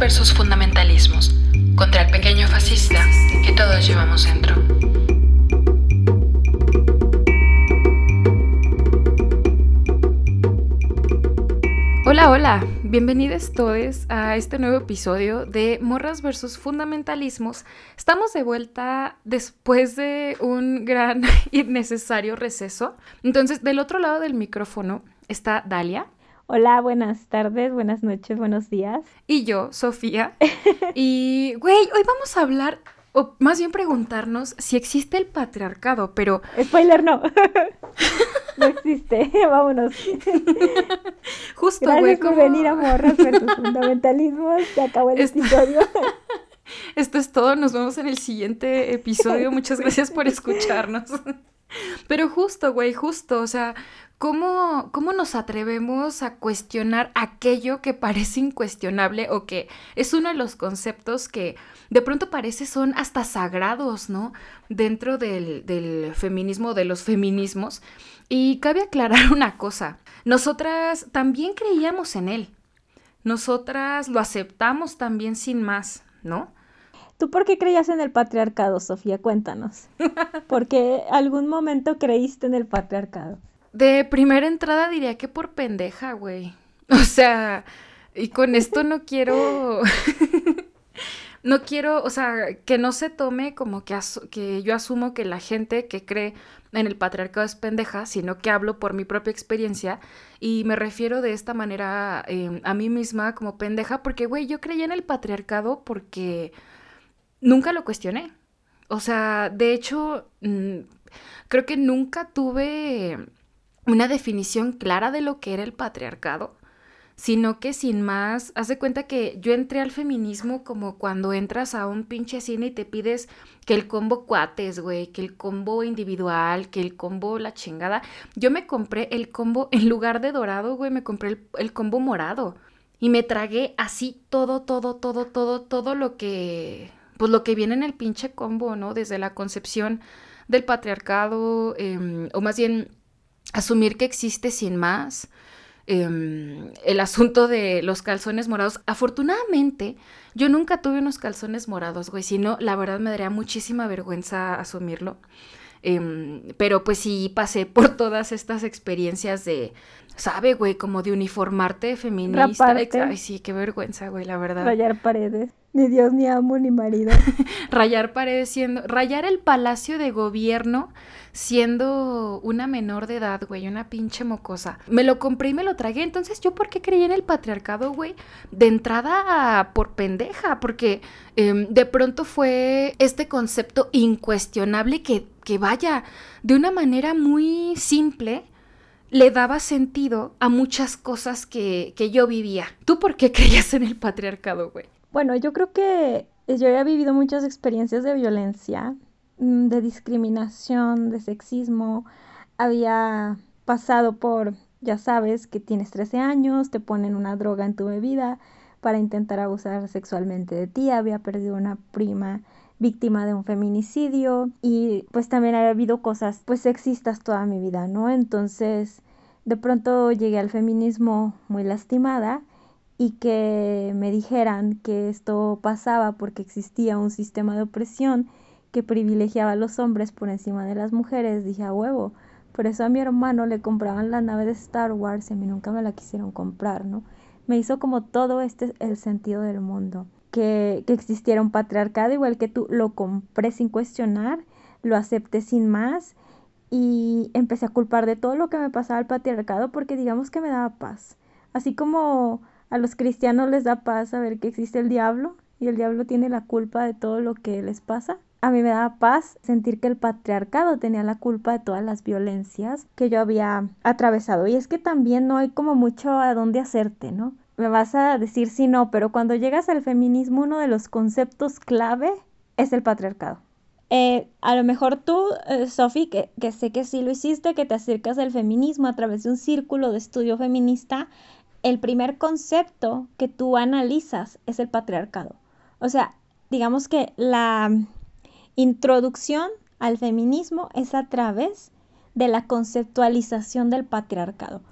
versus fundamentalismos, contra el pequeño fascista que todos llevamos dentro. Hola, hola, bienvenidos todos a este nuevo episodio de Morras versus Fundamentalismos. Estamos de vuelta después de un gran y necesario receso. Entonces, del otro lado del micrófono está Dalia. Hola, buenas tardes, buenas noches, buenos días. Y yo, Sofía. y, güey, hoy vamos a hablar, o más bien preguntarnos si existe el patriarcado, pero... Spoiler, no. no existe, vámonos. Justo, Gracias güey, por como- venir a Morras versus Fundamentalismos. Se acabó el Esto- episodio. Esto es todo, nos vemos en el siguiente episodio. Muchas gracias por escucharnos. Pero justo, güey, justo, o sea, ¿cómo, ¿cómo nos atrevemos a cuestionar aquello que parece incuestionable o que es uno de los conceptos que de pronto parece son hasta sagrados, ¿no? Dentro del, del feminismo, de los feminismos. Y cabe aclarar una cosa, nosotras también creíamos en él. Nosotras lo aceptamos también sin más, ¿no? ¿Tú por qué creías en el patriarcado, Sofía? Cuéntanos. ¿Por qué algún momento creíste en el patriarcado? De primera entrada diría que por pendeja, güey. O sea, y con esto no quiero... no quiero, o sea, que no se tome como que, que yo asumo que la gente que cree en el patriarcado es pendeja, sino que hablo por mi propia experiencia y me refiero de esta manera eh, a mí misma como pendeja, porque, güey, yo creía en el patriarcado porque nunca lo cuestioné. O sea, de hecho, mm, creo que nunca tuve una definición clara de lo que era el patriarcado, sino que sin más, haz cuenta que yo entré al feminismo como cuando entras a un pinche cine y te pides que el combo cuates, güey, que el combo individual, que el combo la chingada. Yo me compré el combo, en lugar de dorado, güey, me compré el, el combo morado. Y me tragué así todo, todo, todo, todo, todo lo que, pues lo que viene en el pinche combo, ¿no? Desde la concepción del patriarcado, em, o más bien asumir que existe sin más. em, el asunto de los calzones morados. Afortunadamente, yo nunca tuve unos calzones morados, güey. Si no, la verdad me daría muchísima vergüenza asumirlo. Em, pero pues sí pasé por todas estas experiencias de, ¿sabe, güey? Como de uniformarte feminista. Raparte. Ay, sí, qué vergüenza, güey, la verdad. Rayar paredes. Ni Dios, ni amo, ni marido. Rayar paredes siendo, rayar el palacio de gobierno siendo una menor de edad, güey, una pinche mocosa. Me lo compré y me lo tragué. Entonces, ¿yo por qué creí en el patriarcado, güey? De entrada por pendeja, porque em, de pronto fue este concepto incuestionable que, que vaya, de una manera muy simple, le daba sentido a muchas cosas que, que yo vivía. ¿Tú por qué creías en el patriarcado, güey? Bueno, yo creo que yo había vivido muchas experiencias de violencia, mm, de discriminación, de sexismo. Había pasado por, ya sabes, que tienes 13 años, te ponen una droga en tu bebida para intentar abusar sexualmente de ti. Había perdido una prima víctima de un feminicidio y pues también había habido cosas pues sexistas toda mi vida, ¿no? Entonces, de pronto llegué al feminismo muy lastimada y que me dijeran que esto pasaba porque existía un sistema de opresión que privilegiaba a los hombres por encima de las mujeres, dije a huevo. Por eso a mi hermano le compraban la nave de Star Wars y a mí nunca me la quisieron comprar, ¿no? Me hizo como todo este el sentido del mundo. Que, que existiera un patriarcado igual que tú, lo compré sin cuestionar, lo acepté sin más y empecé a culpar de todo lo que me pasaba al patriarcado porque digamos que me daba paz. Así como a los cristianos les da paz saber que existe el diablo y el diablo tiene la culpa de todo lo que les pasa. A mí me daba paz sentir que el patriarcado tenía la culpa de todas las violencias que yo había atravesado. Y es que también no hay como mucho a dónde hacerte, ¿no? Me vas a decir si no, pero cuando llegas al feminismo uno de los conceptos clave es el patriarcado. Eh, a lo mejor tú, eh, Sofi, que, que sé que sí lo hiciste, que te acercas al feminismo a través de un círculo de estudio feminista, el primer concepto que tú analizas es el patriarcado. O sea, digamos que la introducción al feminismo es a través de la conceptualización del patriarcado.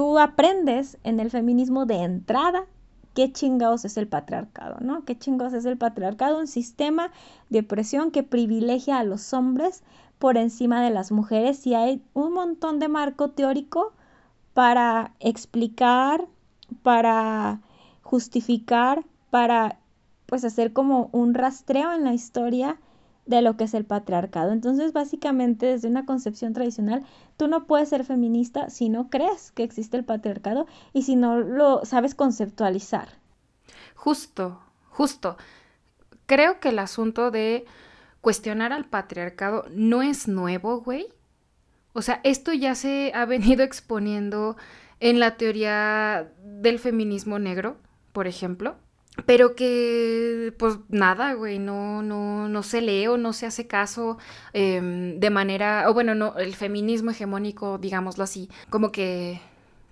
Tú aprendes en el feminismo de entrada qué chingados es el patriarcado, ¿no? ¿Qué chingados es el patriarcado? Un sistema de opresión que privilegia a los hombres por encima de las mujeres y hay un montón de marco teórico para explicar, para justificar, para pues hacer como un rastreo en la historia de lo que es el patriarcado. Entonces, básicamente, desde una concepción tradicional, tú no puedes ser feminista si no crees que existe el patriarcado y si no lo sabes conceptualizar. Justo, justo. Creo que el asunto de cuestionar al patriarcado no es nuevo, güey. O sea, esto ya se ha venido exponiendo en la teoría del feminismo negro, por ejemplo. Pero que, pues nada, güey, no, no, no se lee o no se hace caso em, de manera, o bueno, no, el feminismo hegemónico, digámoslo así, como que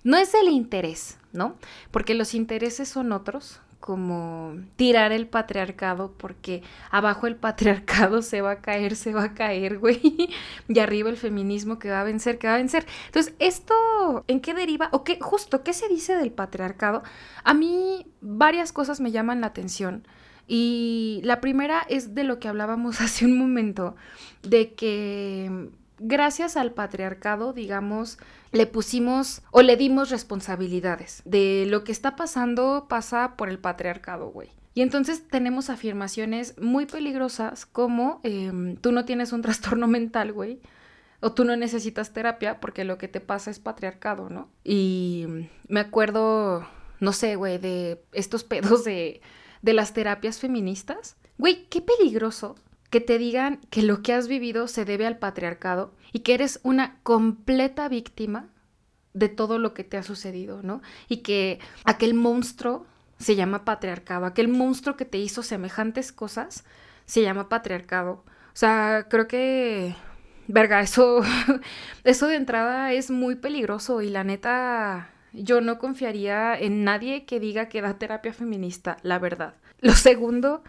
no es el interés, ¿no? Porque los intereses son otros, como tirar el patriarcado porque abajo el patriarcado se va a caer, se va a caer, güey. Y arriba el feminismo que va a vencer, que va a vencer. Entonces, ¿esto en qué deriva? ¿O qué, justo, qué se dice del patriarcado? A mí varias cosas me llaman la atención. Y la primera es de lo que hablábamos hace un momento, de que gracias al patriarcado, digamos, le pusimos o le dimos responsabilidades. De lo que está pasando pasa por el patriarcado, güey. Y entonces tenemos afirmaciones muy peligrosas como em, tú no tienes un trastorno mental, güey. O tú no necesitas terapia porque lo que te pasa es patriarcado, ¿no? Y me acuerdo, no sé, güey, de estos pedos de, de las terapias feministas. Güey, qué peligroso que te digan que lo que has vivido se debe al patriarcado y que eres una completa víctima de todo lo que te ha sucedido, ¿no? Y que aquel monstruo se llama patriarcado, aquel monstruo que te hizo semejantes cosas se llama patriarcado. O sea, creo que, verga, eso, eso de entrada es muy peligroso y la neta, yo no confiaría en nadie que diga que da terapia feminista, la verdad. Lo segundo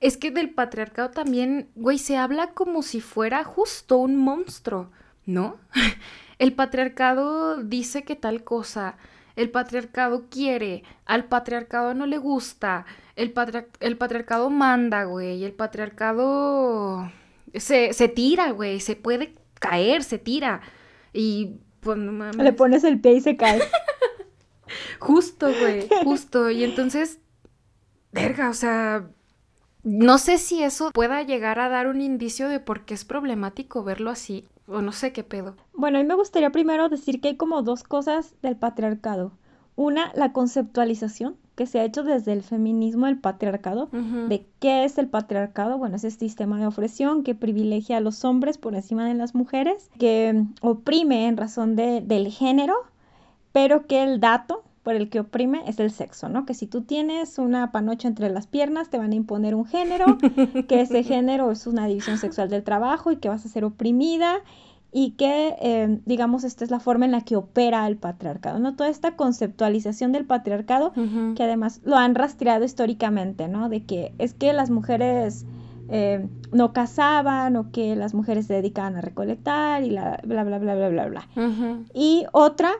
es que del patriarcado también, güey, se habla como si fuera justo un monstruo, ¿no? El patriarcado dice que tal cosa, el patriarcado quiere, al patriarcado no le gusta, el, el patriarcado manda, güey, el patriarcado se, se tira, güey, se puede caer, se tira. Y pues no mames. Le pones el pie y se cae. justo, güey, justo. Y entonces, verga, o sea, no sé si eso pueda llegar a dar un indicio de por qué es problemático verlo así, o no sé qué pedo. Bueno, a mí me gustaría primero decir que hay como dos cosas del patriarcado. Una, la conceptualización que se ha hecho desde el feminismo del patriarcado, de qué es el patriarcado. Bueno, es este sistema de opresión que privilegia a los hombres por encima de las mujeres, que oprime en razón de, del género, pero que el dato por el que oprime es el sexo, ¿no? Que si tú tienes una panocha entre las piernas, te van a imponer un género, que ese género es una división sexual del trabajo y que vas a ser oprimida y que, eh, digamos, esta es la forma en la que opera el patriarcado, ¿no? Toda esta conceptualización del patriarcado, que además lo han rastreado históricamente, ¿no? De que es que las mujeres eh, no casaban o que las mujeres se dedicaban a recolectar y la, bla, bla, bla, bla, bla, bla. Y otra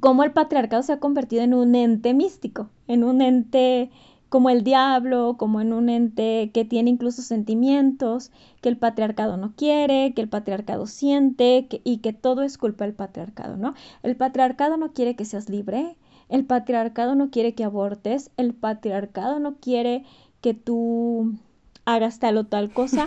cómo el patriarcado se ha convertido en un ente místico, en un ente como el diablo, como en un ente que tiene incluso sentimientos, que el patriarcado no quiere, que el patriarcado siente y que todo es culpa del patriarcado, ¿no? El patriarcado no quiere que seas libre, el patriarcado no quiere que abortes, el patriarcado no quiere que tú hagas tal o tal cosa,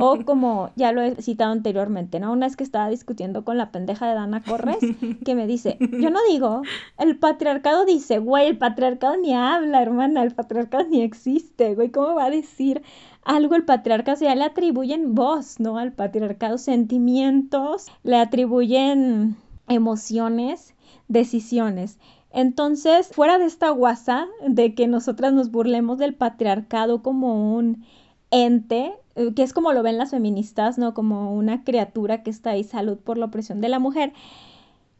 o como ya lo he citado anteriormente, ¿no? Una vez que estaba discutiendo con la pendeja de Dana Corres, que me dice, yo no digo, el patriarcado dice, güey, el patriarcado ni habla, hermana, el patriarcado ni existe, güey, ¿cómo va a decir algo el patriarcado? O sea, le atribuyen voz, ¿no? Al patriarcado sentimientos, le atribuyen emociones, decisiones. Entonces, fuera de esta guasa de que nosotras nos burlemos del patriarcado como un ente, eh, que es como lo ven las feministas, ¿no? Como una criatura que está ahí, salud por la opresión de la mujer.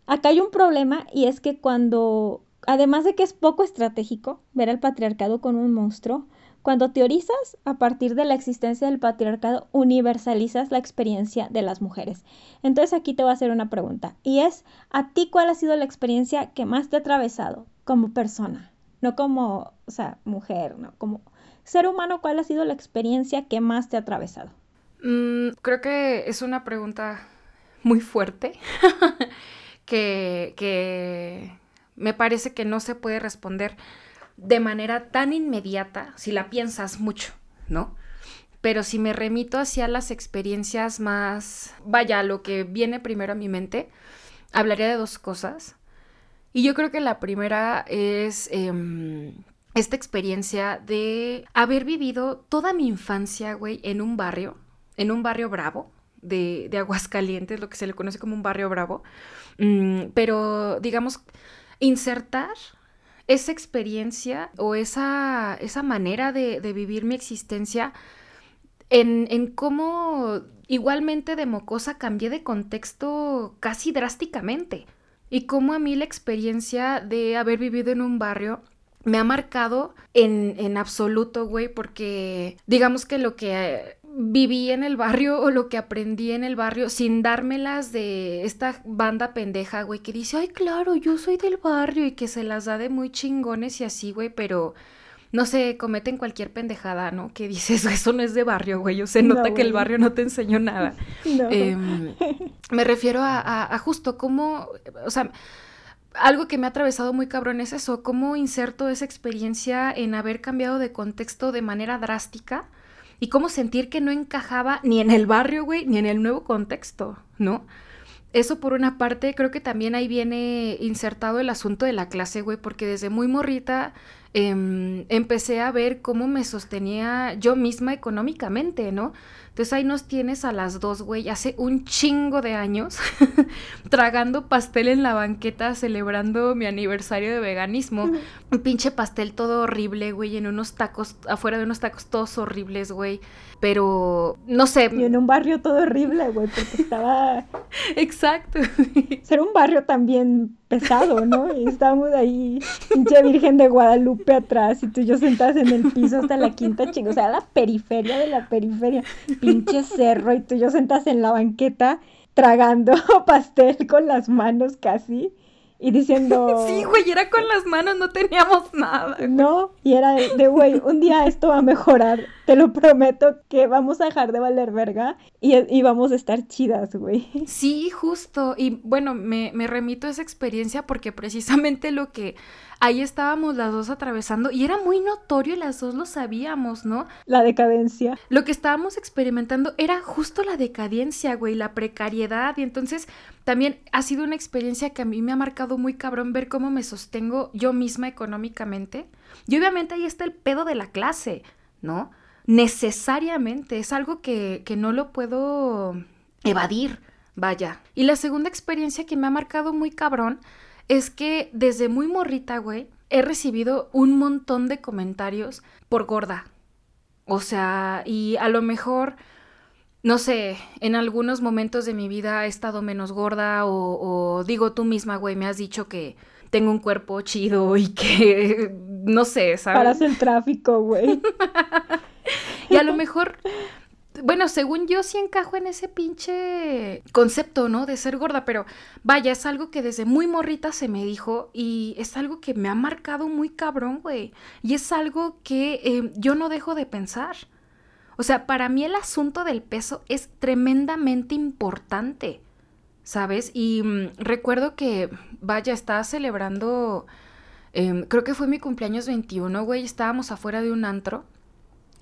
Acá hay un problema y es que cuando, además de que es poco estratégico ver al patriarcado con un monstruo, cuando teorizas a partir de la existencia del patriarcado, universalizas la experiencia de las mujeres. Entonces aquí te voy a hacer una pregunta y es, ¿a ti cuál ha sido la experiencia que más te ha atravesado como persona? no como, o sea, mujer, ¿no? Como ser humano, ¿cuál ha sido la experiencia que más te ha atravesado? Mm, creo que es una pregunta muy fuerte que, me parece que no se puede responder de manera tan inmediata si la piensas mucho, ¿no? Pero si me remito hacia las experiencias más, vaya, lo que viene primero a mi mente, hablaría de dos cosas. Y yo creo que la primera es em, esta experiencia de haber vivido toda mi infancia, güey, en un barrio, en un barrio bravo de, de Aguascalientes, lo que se le conoce como un barrio bravo. Mm, pero, digamos, insertar esa experiencia o esa, esa manera de, de, vivir mi existencia en, en cómo igualmente de mocosa cambié de contexto casi drásticamente. Y cómo a mí la experiencia de haber vivido en un barrio me ha marcado en, en absoluto, güey, porque digamos que lo que viví en el barrio o lo que aprendí en el barrio sin dármelas de esta banda pendeja, güey, que dice, ay, claro, yo soy del barrio y que se las da de muy chingones y así, güey, pero no sé, cometen cualquier pendejada, ¿no? Que dices, eso no es de barrio, güey. O se nota que el barrio no te enseñó nada. No. Em, me refiero a, a, justo cómo, o sea, algo que me ha atravesado muy cabrón es eso, cómo inserto esa experiencia en haber cambiado de contexto de manera drástica y cómo sentir que no encajaba ni en el barrio, güey, ni en el nuevo contexto, ¿no? Eso por una parte, creo que también ahí viene insertado el asunto de la clase, güey, porque desde muy morrita eh, empecé a ver cómo me sostenía yo misma económicamente, ¿no? Entonces ahí nos tienes a las dos, güey, hace un chingo de años, tragando pastel en la banqueta, celebrando mi aniversario de veganismo. Un pinche pastel todo horrible, güey, en unos tacos, afuera de unos tacos todos horribles, güey. Pero, no sé. Y en un barrio todo horrible, güey, porque estaba... Exacto. Ser un barrio también pesado, ¿no? Y estábamos ahí, pinche Virgen de Guadalupe atrás, y tú y yo sentadas en el piso hasta la quinta chingo, o sea, la periferia de la periferia, pinche cerro, y tú y yo sentadas en la banqueta tragando pastel con las manos casi y diciendo... Sí, güey, era con las manos, no teníamos nada. No, y era de, güey, un día esto va a mejorar, te lo prometo que vamos a dejar de valer verga y, y vamos a estar chidas, güey. Sí, justo, y bueno, me, me remito a esa experiencia porque precisamente lo que ahí estábamos las dos atravesando y era muy notorio y las dos lo sabíamos, ¿no? La decadencia. Lo que estábamos experimentando era justo la decadencia, güey, la precariedad y entonces también ha sido una experiencia que a mí me ha marcado muy cabrón ver cómo me sostengo yo misma económicamente. Y obviamente ahí está el pedo de la clase, ¿no? Necesariamente, es algo que, que no lo puedo evadir, vaya. Y la segunda experiencia que me ha marcado muy cabrón es que desde muy morrita, güey, he recibido un montón de comentarios por gorda. O sea, y a lo mejor, no sé, en algunos momentos de mi vida he estado menos gorda o, o digo tú misma, güey, me has dicho que tengo un cuerpo chido y que, no sé, ¿sabes? Paras el tráfico, güey. y a lo mejor bueno, según yo sí encajo en ese pinche concepto, ¿no? De ser gorda, pero vaya, es algo que desde muy morrita se me dijo y es algo que me ha marcado muy cabrón, güey. Y es algo que eh, yo no dejo de pensar. O sea, para mí el asunto del peso es tremendamente importante, ¿sabes? Y mm, recuerdo que, vaya, estaba celebrando, em, creo que fue mi cumpleaños 21, güey, estábamos afuera de un antro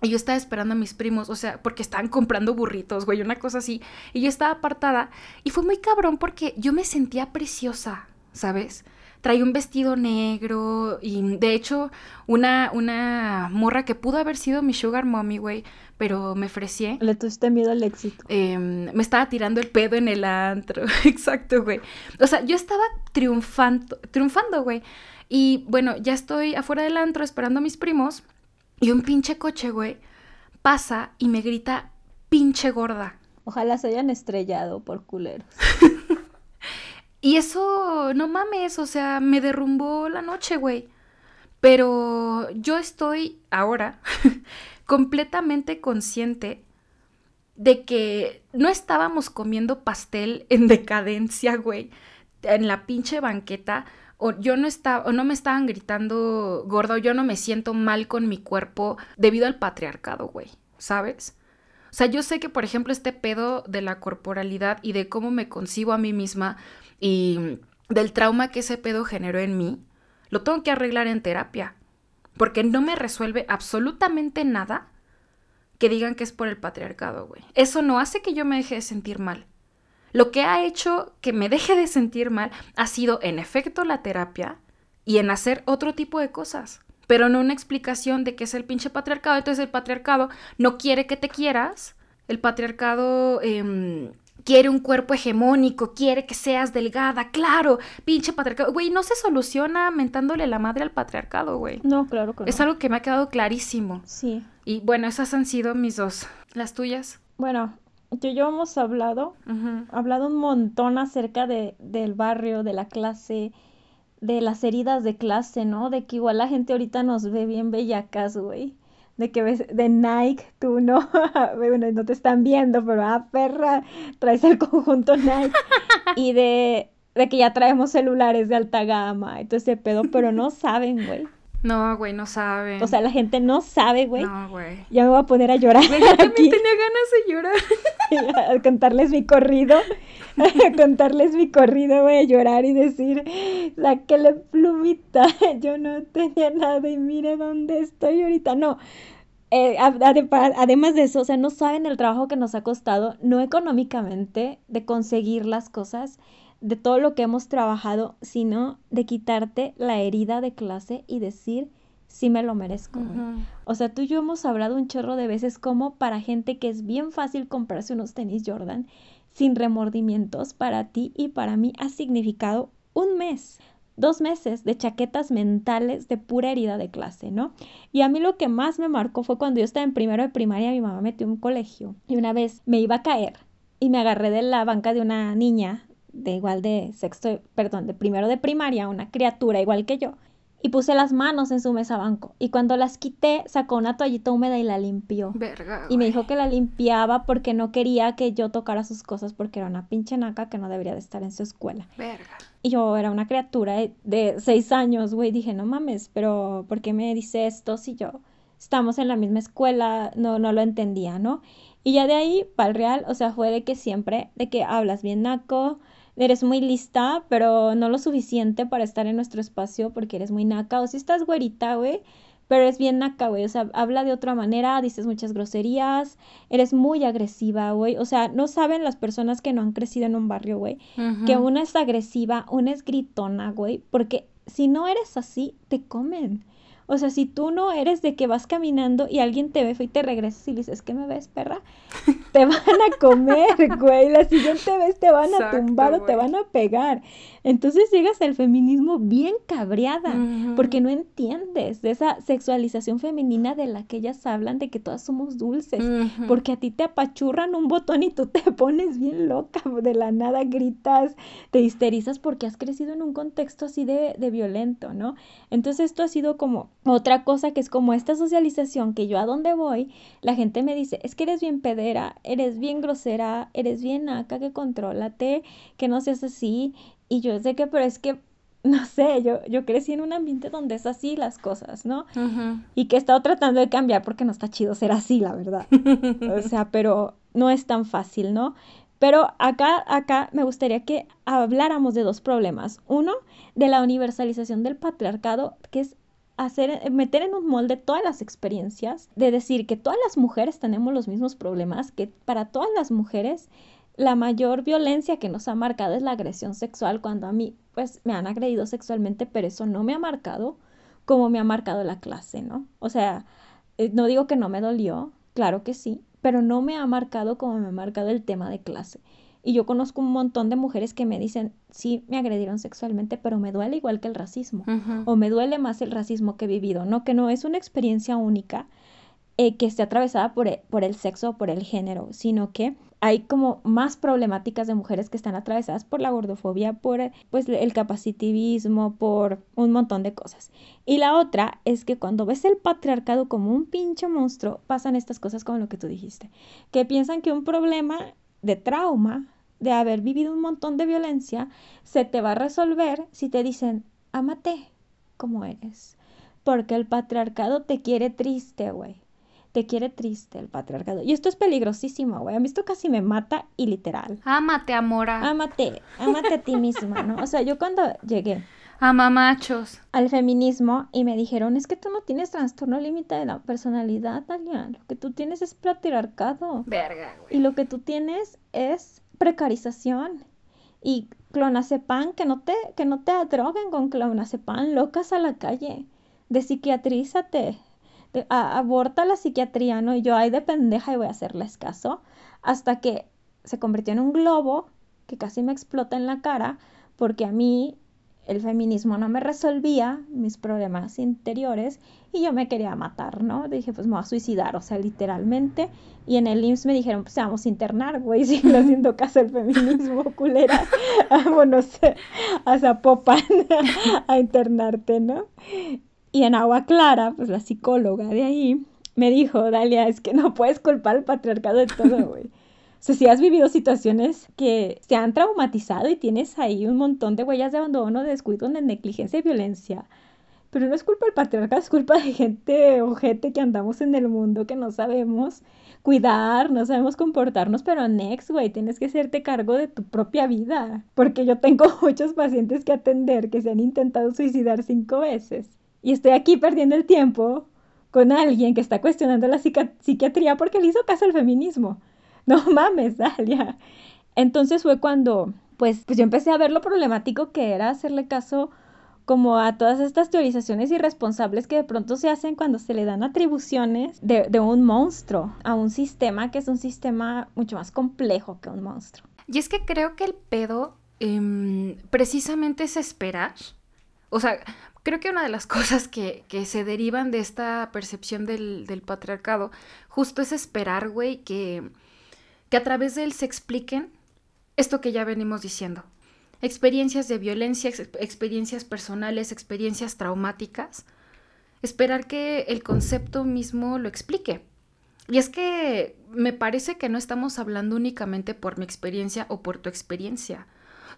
y yo estaba esperando a mis primos, o sea, porque estaban comprando burritos, güey, una cosa así. Y yo estaba apartada. Y fue muy cabrón porque yo me sentía preciosa, ¿sabes? Traía un vestido negro y de hecho una, una morra que pudo haber sido mi sugar mommy, güey, pero me ofrecí. Le tuviste miedo al éxito. Em, me estaba tirando el pedo en el antro. Exacto, güey. O sea, yo estaba triunfando, triunfando, güey. Y bueno, ya estoy afuera del antro esperando a mis primos. Y un pinche coche, güey, pasa y me grita, pinche gorda. Ojalá se hayan estrellado por culeros. y eso, no mames, o sea, me derrumbó la noche, güey. Pero yo estoy ahora completamente consciente de que no estábamos comiendo pastel en decadencia, güey, en la pinche banqueta o yo no estaba, o no me estaban gritando gordo, yo no me siento mal con mi cuerpo debido al patriarcado, güey, ¿sabes? O sea, yo sé que, por ejemplo, este pedo de la corporalidad y de cómo me concibo a mí misma y del trauma que ese pedo generó en mí, lo tengo que arreglar en terapia, porque no me resuelve absolutamente nada que digan que es por el patriarcado, güey. Eso no hace que yo me deje de sentir mal. Lo que ha hecho que me deje de sentir mal ha sido, en efecto, la terapia y en hacer otro tipo de cosas, pero no una explicación de qué es el pinche patriarcado. Entonces el patriarcado no quiere que te quieras, el patriarcado em, quiere un cuerpo hegemónico, quiere que seas delgada, claro, pinche patriarcado. Güey, no se soluciona mentándole la madre al patriarcado, güey. No, claro que no. Es algo que me ha quedado clarísimo. Sí. Y bueno, esas han sido mis dos. ¿Las tuyas? Bueno, yo ya hemos hablado, hablado un montón acerca de, del barrio, de la clase, de las heridas de clase, ¿no? De que igual la gente ahorita nos ve bien bellacas, güey. De que ves de Nike, tú no, bueno, no te están viendo, pero ah, perra, traes el conjunto Nike. y de, de que ya traemos celulares de alta gama, entonces pedo, pero no saben, güey. No, güey, no sabe. O sea, la gente no sabe, güey. No, güey. Ya me voy a poner a llorar. Güey, yo también tenía ganas de llorar. a contarles mi corrido. a contarles mi corrido, voy a llorar y decir, sáquele plumita. Yo no tenía nada y mire dónde estoy ahorita. No. Eh, además de eso, o sea, no saben el trabajo que nos ha costado, no económicamente, de conseguir las cosas, de todo lo que hemos trabajado, sino de quitarte la herida de clase y decir, sí me lo merezco. O sea, tú y yo hemos hablado un chorro de veces como para gente que es bien fácil comprarse unos tenis Jordan sin remordimientos, para ti y para mí ha significado un mes, dos meses de chaquetas mentales de pura herida de clase, ¿no? Y a mí lo que más me marcó fue cuando yo estaba en primero de primaria, mi mamá metió un colegio y una vez me iba a caer y me agarré de la banca de una niña de igual de sexto, perdón, de primero de primaria, una criatura igual que yo, y puse las manos en su mesa banco. Y cuando las quité, sacó una toallita húmeda y la limpió. Verga, y me dijo que la limpiaba porque no quería que yo tocara sus cosas porque era una pinche naca que no debería de estar en su escuela. Verga. Y yo era una criatura de, seis años, güey. Dije, no mames, pero ¿por qué me dice esto si yo estamos en la misma escuela? No, no lo entendía, ¿no? Y ya de ahí, para el real, o sea, fue de que siempre, de que hablas bien naco, eres muy lista, pero no lo suficiente para estar en nuestro espacio porque eres muy naca. O si estás güerita, güey, pero eres bien naca, güey. O sea, habla de otra manera, dices muchas groserías, eres muy agresiva, güey. O sea, no saben las personas que no han crecido en un barrio, güey, que una es agresiva, una es gritona, güey, porque si no eres así, te comen. O sea, si tú no eres de que vas caminando y alguien te ve y te regresas y le dices, ¿qué me ves, perra? Te van a comer, güey. La siguiente vez te van a tumbar o te van a pegar. Entonces llegas al feminismo bien cabreada, porque no entiendes de esa sexualización femenina de la que ellas hablan, de que todas somos dulces, porque a ti te apachurran un botón y tú te pones bien loca, de la nada gritas, te histerizas porque has crecido en un contexto así de, de violento, ¿no? Entonces esto ha sido como otra cosa que es como esta socialización que yo a donde voy, la gente me dice, es que eres bien pedera, eres bien grosera, eres bien acá, que contrólate, que no seas así. Y yo sé que, pero es que, no sé, yo, yo crecí en un ambiente donde es así las cosas, ¿no? Y que he estado tratando de cambiar porque no está chido ser así, la verdad. o sea, pero no es tan fácil, ¿no? Pero acá, acá me gustaría que habláramos de dos problemas. Uno, de la universalización del patriarcado, que es hacer, meter en un molde todas las experiencias, de decir que todas las mujeres tenemos los mismos problemas, que para todas las mujeres la mayor violencia que nos ha marcado es la agresión sexual, cuando a mí pues me han agredido sexualmente, pero eso no me ha marcado como me ha marcado la clase, ¿no? O sea, eh, no digo que no me dolió, claro que sí, pero no me ha marcado como me ha marcado el tema de clase. Y yo conozco un montón de mujeres que me dicen, sí, me agredieron sexualmente, pero me duele igual que el racismo. O me duele más el racismo que he vivido, ¿no? Que no es una experiencia única eh, que esté atravesada por, e, por el sexo o por el género, sino que hay como más problemáticas de mujeres que están atravesadas por la gordofobia, por pues el capacitivismo, por un montón de cosas. Y la otra es que cuando ves el patriarcado como un pinche monstruo, pasan estas cosas como lo que tú dijiste, que piensan que un problema de trauma de haber vivido un montón de violencia, se te va a resolver si te dicen, ámate como eres. Porque el patriarcado te quiere triste, güey. Te quiere triste el patriarcado. Y esto es peligrosísimo, güey. A mí esto casi me mata y literal. Ámate, amora. Ámate, ámate a ti misma, ¿no? O sea, yo cuando llegué Amamachos. al feminismo y me dijeron, es que tú no tienes trastorno límite de la personalidad, Dalia. Lo que tú tienes es patriarcado. Verga, güey. Y lo que tú tienes es precarización. Y clonazepam, que no te, que no te droguen con clonazepam, locas a la calle. De psiquiatrízate. De- a- aborta la psiquiatría, ¿no? Y yo, ay, de pendeja y voy a hacerles caso. Hasta que se convirtió en un globo que casi me explota en la cara, porque a mí el feminismo no me resolvía mis problemas interiores y yo me quería matar, ¿no? Dije, pues me voy a suicidar, o sea, literalmente. Y en el IMSS me dijeron, pues vamos a internar, güey, si no haciendo caso al feminismo, culera. Vámonos a Zapopan a internarte, ¿no? Y en Agua Clara, pues la psicóloga de ahí me dijo, Dalia, es que no puedes culpar al patriarcado de todo, güey. O sea, si has vivido situaciones que te han traumatizado y tienes ahí un montón de huellas de abandono, de descuido, de negligencia y violencia. Pero no es culpa del patriarcado, es culpa de gente o gente que andamos en el mundo que no sabemos cuidar, no sabemos comportarnos, pero next, güey, tienes que hacerte cargo de tu propia vida. Porque yo tengo muchos pacientes que atender que se han intentado suicidar cinco veces. Y estoy aquí perdiendo el tiempo con alguien que está cuestionando la psiquiatría porque le hizo caso al feminismo. No mames, Dalia. Entonces fue cuando, pues, pues yo empecé a ver lo problemático que era hacerle caso como a todas estas teorizaciones irresponsables que de pronto se hacen cuando se le dan atribuciones de, de un monstruo a un sistema que es un sistema mucho más complejo que un monstruo. Y es que creo que el pedo em, precisamente es esperar. O sea, creo que una de las cosas que, que se derivan de esta percepción del, patriarcado justo es esperar, güey, que, que a través de él se expliquen esto que ya venimos diciendo. Experiencias de violencia, ex- experiencias personales, experiencias traumáticas. Esperar que el concepto mismo lo explique. Y es que me parece que no estamos hablando únicamente por mi experiencia o por tu experiencia.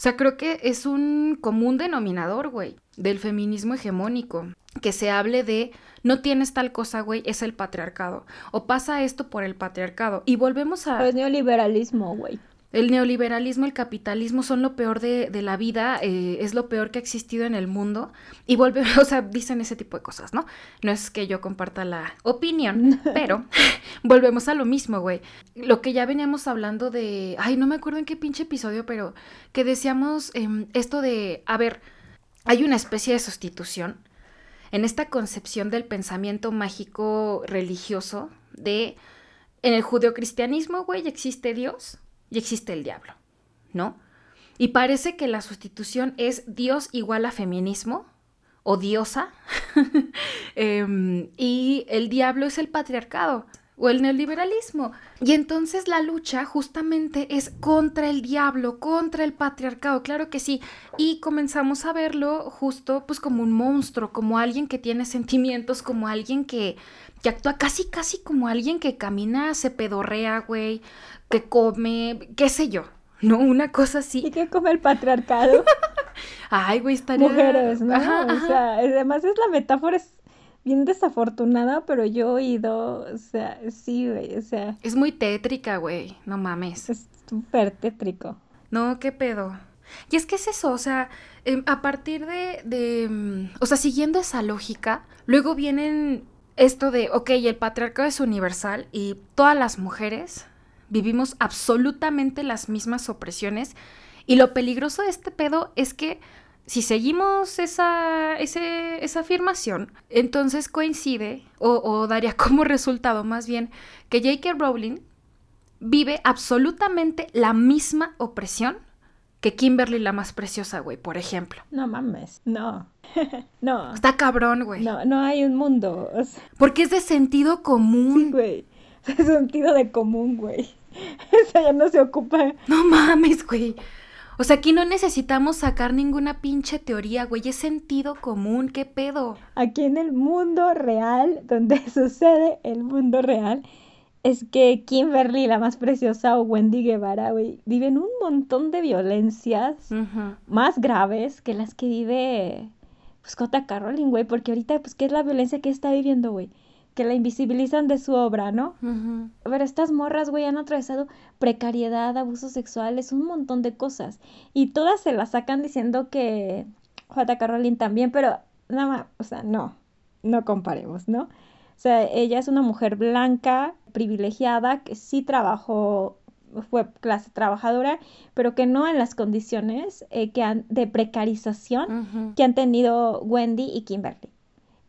O sea, creo que es un común denominador, güey, del feminismo hegemónico. Que se hable de no tienes tal cosa, güey, es el patriarcado. O pasa esto por el patriarcado. Y volvemos a... Es neoliberalismo, güey. El neoliberalismo, el capitalismo son lo peor de, de la vida, eh, es lo peor que ha existido en el mundo. Y volvemos, o sea, dicen ese tipo de cosas, ¿no? No es que yo comparta la opinión, pero volvemos a lo mismo, güey. Lo que ya veníamos hablando de, ay, no me acuerdo en qué pinche episodio, pero que decíamos em, esto de, a ver, hay una especie de sustitución en esta concepción del pensamiento mágico religioso de, en el judeocristianismo, güey, existe Dios y existe el diablo, ¿no? Y parece que la sustitución es Dios igual a feminismo o diosa em, y el diablo es el patriarcado o el neoliberalismo. Y entonces la lucha justamente es contra el diablo, contra el patriarcado, claro que sí. Y comenzamos a verlo justo pues como un monstruo, como alguien que tiene sentimientos, como alguien que, que actúa casi, casi como alguien que camina, se pedorrea, güey, que come, qué sé yo. No, una cosa ¿Y así. qué come el patriarcado? Ay, güey, estaría... Mujeres, ¿no? Ajá, O sea, además es la metáfora es bien desafortunada, pero yo he oído, o sea, sí, güey, o sea, Es muy tétrica, güey. No mames. es súper tétrico. No, qué pedo. Y es que es eso, o sea, em, a partir de, de, mm, o sea, siguiendo esa lógica, luego vienen esto de, ok, el patriarcado es universal y todas las mujeres vivimos absolutamente las mismas opresiones. Y lo peligroso de este pedo es que si seguimos esa, ese- esa afirmación, entonces coincide, o, o daría como resultado más bien, que J.K. Rowling vive absolutamente la misma opresión que Kimberly la más preciosa, güey, por ejemplo. No mames, no, no, Está cabrón, güey. no, no hay un mundo, o sea, Porque es de sentido sí, común. güey, es sentido de común, güey. Eso ya no se ocupa. No mames, güey. O sea, aquí no necesitamos sacar ninguna pinche teoría, güey. Es sentido común, ¿qué pedo? Aquí en el mundo real, donde sucede el mundo real, es que Kimberly, la más preciosa, o Wendy Guevara, güey, viven un montón de violencias más graves que las que vive pues J.K. Rowling, güey, porque ahorita, pues, ¿qué es la violencia que está viviendo, güey? Que la invisibilizan de su obra, ¿no? Pero estas morras, güey, han atravesado precariedad, abusos sexuales, un montón de cosas. Y todas se las sacan diciendo que J.K. Rowling también, pero nada más, o sea, no, no comparemos, ¿no? O sea, ella es una mujer blanca, privilegiada, que sí trabajó, fue clase trabajadora, pero que no en las condiciones eh, que han, de precarización que han tenido Wendy y Kimberly.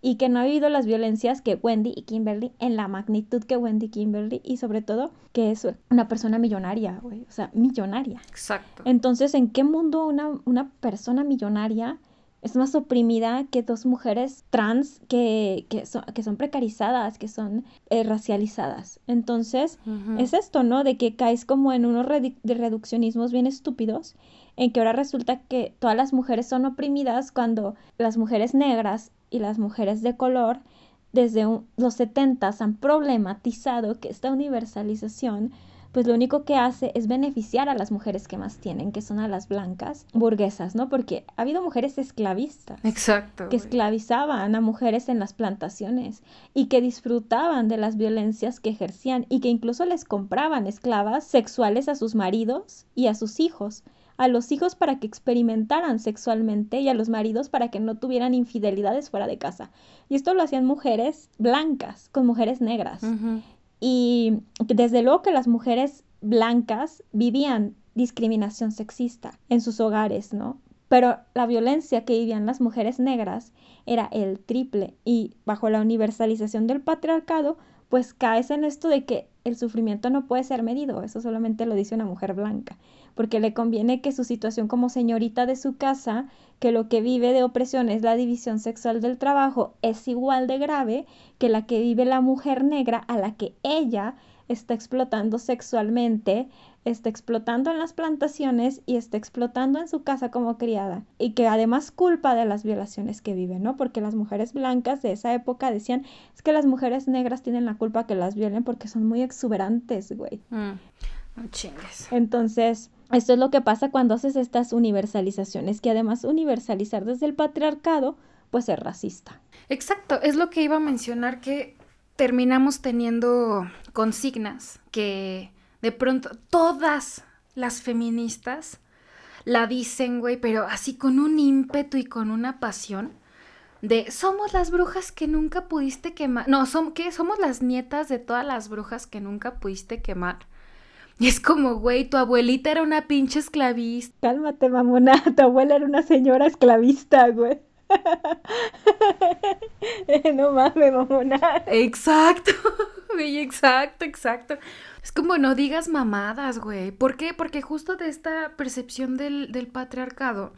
Y que no ha habido las violencias que Wendy y Kimberly en la magnitud que Wendy y Kimberly y sobre todo que es una persona millonaria, güey, o sea, millonaria. Exacto. Entonces, ¿en qué mundo una, una persona millonaria es más oprimida que dos mujeres trans que, que, son, que son precarizadas, que son eh, racializadas. Entonces, es esto, ¿no? De que caes como en unos de reduccionismos bien estúpidos, en que ahora resulta que todas las mujeres son oprimidas cuando las mujeres negras y las mujeres de color desde los 70 han problematizado que esta universalización pues lo único que hace es beneficiar a las mujeres que más tienen, que son a las blancas burguesas, ¿no? Porque ha habido mujeres esclavistas. Exacto. Que esclavizaban a mujeres en las plantaciones y que disfrutaban de las violencias que ejercían y que incluso les compraban esclavas sexuales a sus maridos y a sus hijos a los hijos para que experimentaran sexualmente y a los maridos para que no tuvieran infidelidades fuera de casa. Y esto lo hacían mujeres blancas con mujeres negras. Y desde luego que las mujeres blancas vivían discriminación sexista en sus hogares, ¿no? Pero la violencia que vivían las mujeres negras era el triple y bajo la universalización del patriarcado, pues caes en esto de que el sufrimiento no puede ser medido, eso solamente lo dice una mujer blanca, porque le conviene que su situación como señorita de su casa, que lo que vive de opresión es la división sexual del trabajo, es igual de grave que la que vive la mujer negra a la que ella está explotando sexualmente, está explotando en las plantaciones y está explotando en su casa como criada. Y que además culpa de las violaciones que vive, ¿no? Porque las mujeres blancas de esa época decían, es que las mujeres negras tienen la culpa que las violen porque son muy exuberantes, güey. Mm, no chingues. Entonces, esto es lo que pasa cuando haces estas universalizaciones, que además universalizar desde el patriarcado, pues es racista. Exacto, es lo que iba a mencionar que terminamos teniendo consignas que de pronto todas las feministas la dicen, güey, pero así con un ímpetu y con una pasión de somos las brujas que nunca pudiste quemar. No, son, ¿qué? Somos las nietas de todas las brujas que nunca pudiste quemar. Y es como, güey, tu abuelita era una pinche esclavista. Cálmate, mamona, tu abuela era una señora esclavista, güey. no mames, mamona. Exacto, güey, exacto, exacto. Es como no digas mamadas, güey. ¿Por qué? Porque justo de esta percepción del, del patriarcado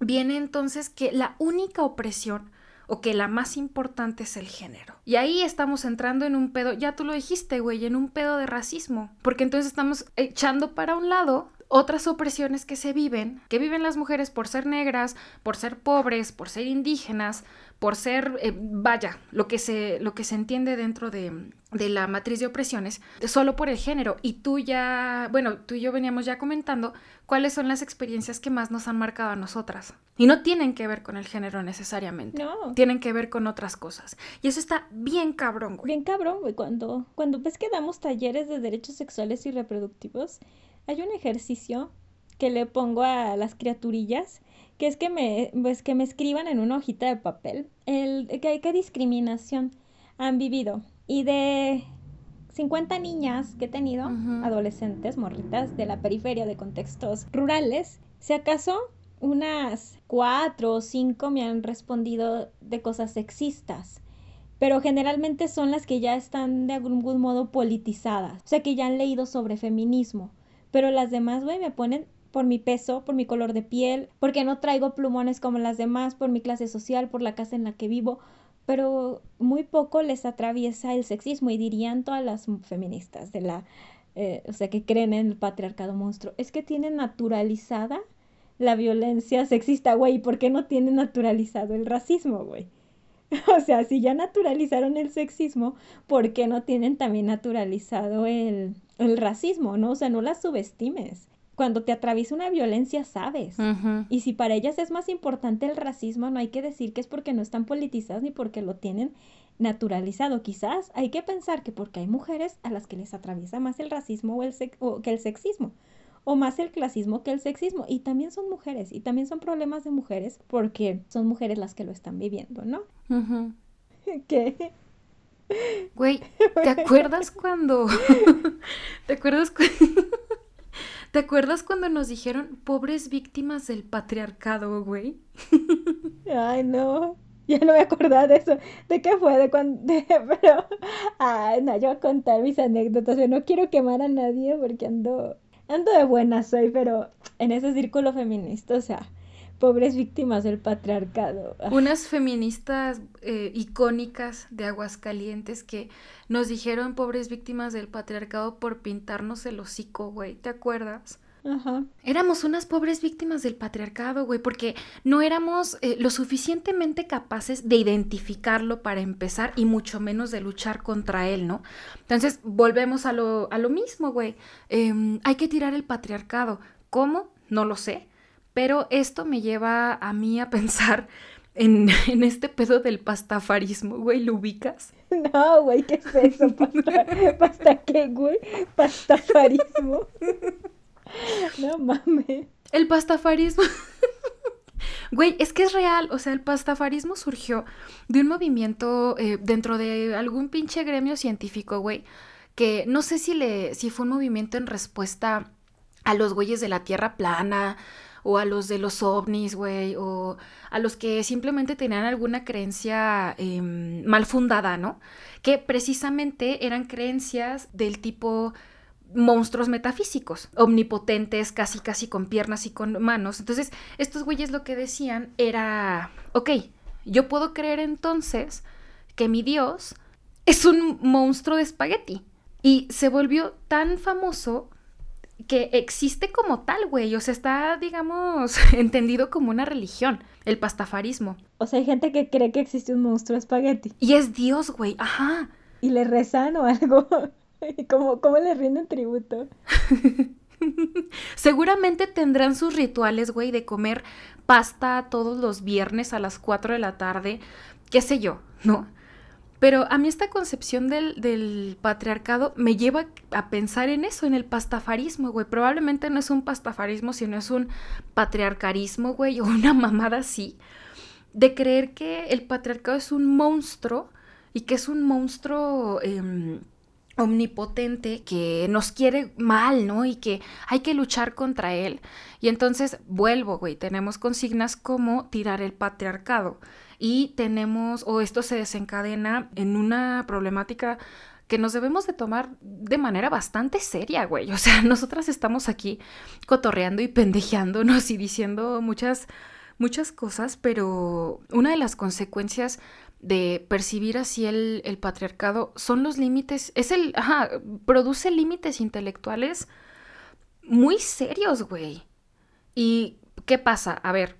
viene entonces que la única opresión o que la más importante es el género. Y ahí estamos entrando en un pedo, ya tú lo dijiste, güey, en un pedo de racismo, porque entonces estamos echando para un lado otras opresiones que se viven, que viven las mujeres por ser negras, por ser pobres, por ser indígenas, por ser, eh, vaya, lo que, se, lo que se entiende dentro de, de, la matriz de opresiones, solo por el género. Y tú ya, bueno, tú y yo veníamos ya comentando cuáles son las experiencias que más nos han marcado a nosotras. Y no tienen que ver con el género necesariamente. No. Tienen que ver con otras cosas. Y eso está bien cabrón, güey. Bien cabrón, güey. Cuando, cuando ves que damos talleres de derechos sexuales y reproductivos, hay un ejercicio que le pongo a las criaturillas, que es que me, pues, que me escriban en una hojita de papel el, qué, qué discriminación han vivido. Y de 50 niñas que he tenido, adolescentes, morritas de la periferia, de contextos rurales, si acaso unas cuatro o cinco me han respondido de cosas sexistas pero generalmente son las que ya están de algún modo politizadas, o sea que ya han leído sobre feminismo, pero las demás, güey, me ponen por mi peso, por mi color de piel, porque no traigo plumones como las demás, por mi clase social, por la casa en la que vivo, pero muy poco les atraviesa el sexismo y dirían todas las feministas de la, eh, o sea, que creen en el patriarcado monstruo, es que tienen naturalizada la violencia sexista, güey, ¿por qué no tienen naturalizado el racismo, güey? O sea, si ya naturalizaron el sexismo, ¿por qué no tienen también naturalizado el, el racismo, ¿no? O sea, no las subestimes. Cuando te atraviesa una violencia sabes. Y si para ellas es más importante el racismo, no hay que decir que es porque no están politizadas ni porque lo tienen naturalizado. Quizás hay que pensar que porque hay mujeres a las que les atraviesa más el racismo o el que el sexismo o más el clasismo que el sexismo. Y también son mujeres, y también son problemas de mujeres, porque son mujeres las que lo están viviendo, ¿no? ¿Qué? Güey, ¿te acuerdas cuando... ¿Te acuerdas cuando... ¿Te acuerdas cuando nos dijeron pobres víctimas del patriarcado, güey? Ay, no. Ya no me acordaba de eso. ¿De qué fue? De cuando. pero. Ay, no, yo voy a contar mis anécdotas. Yo no quiero quemar a nadie porque ando. Ando de buena soy, pero en ese círculo feminista, o sea, pobres víctimas del patriarcado. Ah. Unas feministas eh, icónicas de Aguascalientes que nos dijeron pobres víctimas del patriarcado por pintarnos el hocico, güey, ¿te acuerdas? Ajá. Éramos unas pobres víctimas del patriarcado, güey, porque no éramos eh, lo suficientemente capaces de identificarlo para empezar y mucho menos de luchar contra él, ¿no? Entonces, volvemos a lo, a lo mismo, güey. Em, hay que tirar el patriarcado. ¿Cómo? No lo sé. Pero esto me lleva a mí a pensar en, este pedo del pastafarismo, güey, ¿lo ubicas? No, güey, ¿qué es eso? ¿Pasta, ¿Pasta qué, güey? Pastafarismo. No mames. El pastafarismo. Güey, es que es real, o sea, el pastafarismo surgió de un movimiento eh, dentro de algún pinche gremio científico, güey, que no sé si le, si fue un movimiento en respuesta a los güeyes de la Tierra plana, o a los de los ovnis, güey, o a los que simplemente tenían alguna creencia em, mal fundada, ¿no? Que precisamente eran creencias del tipo monstruos metafísicos, omnipotentes, casi casi con piernas y con manos. Entonces, estos güeyes lo que decían era, ok, yo puedo creer entonces que mi Dios es un monstruo de espagueti. Y se volvió tan famoso que existe como tal, güey. O sea, está, digamos, entendido como una religión, el pastafarismo. O sea, hay gente que cree que existe un monstruo espagueti. Y es Dios, güey, ajá. Y le rezan o algo. ¿Cómo, cómo le rinden tributo? Seguramente tendrán sus rituales, güey, de comer pasta todos los viernes a las 4 de la tarde, qué sé yo, ¿no? Pero a mí esta concepción del, patriarcado me lleva a pensar en eso, en el pastafarismo, güey. Probablemente no es un pastafarismo, sino es un patriarcarismo, güey, o una mamada así. De creer que el patriarcado es un monstruo y que es un monstruo em, omnipotente que nos quiere mal, ¿no? Y que hay que luchar contra él. Y entonces vuelvo, güey, tenemos consignas como tirar el patriarcado y tenemos, o esto se desencadena en una problemática que nos debemos de tomar de manera bastante seria, güey. O sea, nosotras estamos aquí cotorreando y pendejeándonos y diciendo muchas, muchas cosas, pero una de las consecuencias de percibir así el, el patriarcado son los límites, es el, ajá, produce límites intelectuales muy serios, güey. ¿Y qué pasa? A ver,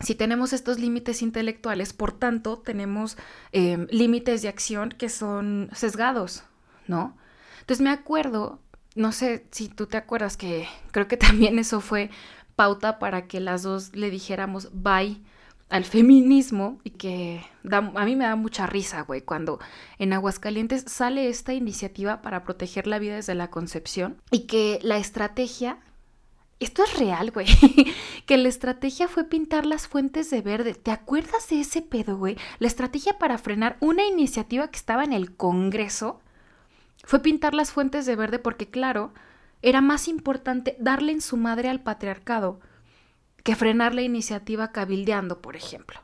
si tenemos estos límites intelectuales, por tanto, tenemos em, límites de acción que son sesgados, ¿no? Entonces me acuerdo, no sé si tú te acuerdas que creo que también eso fue pauta para que las dos le dijéramos bye al feminismo y que a mí me da mucha risa, güey, cuando en Aguascalientes sale esta iniciativa para proteger la vida desde la concepción y que la estrategia esto es real, güey. que la estrategia fue pintar las fuentes de verde. ¿Te acuerdas de ese pedo, güey? La estrategia para frenar una iniciativa que estaba en el Congreso fue pintar las fuentes de verde porque, claro, era más importante darle en su madre al patriarcado que frenar la iniciativa cabildeando, por ejemplo.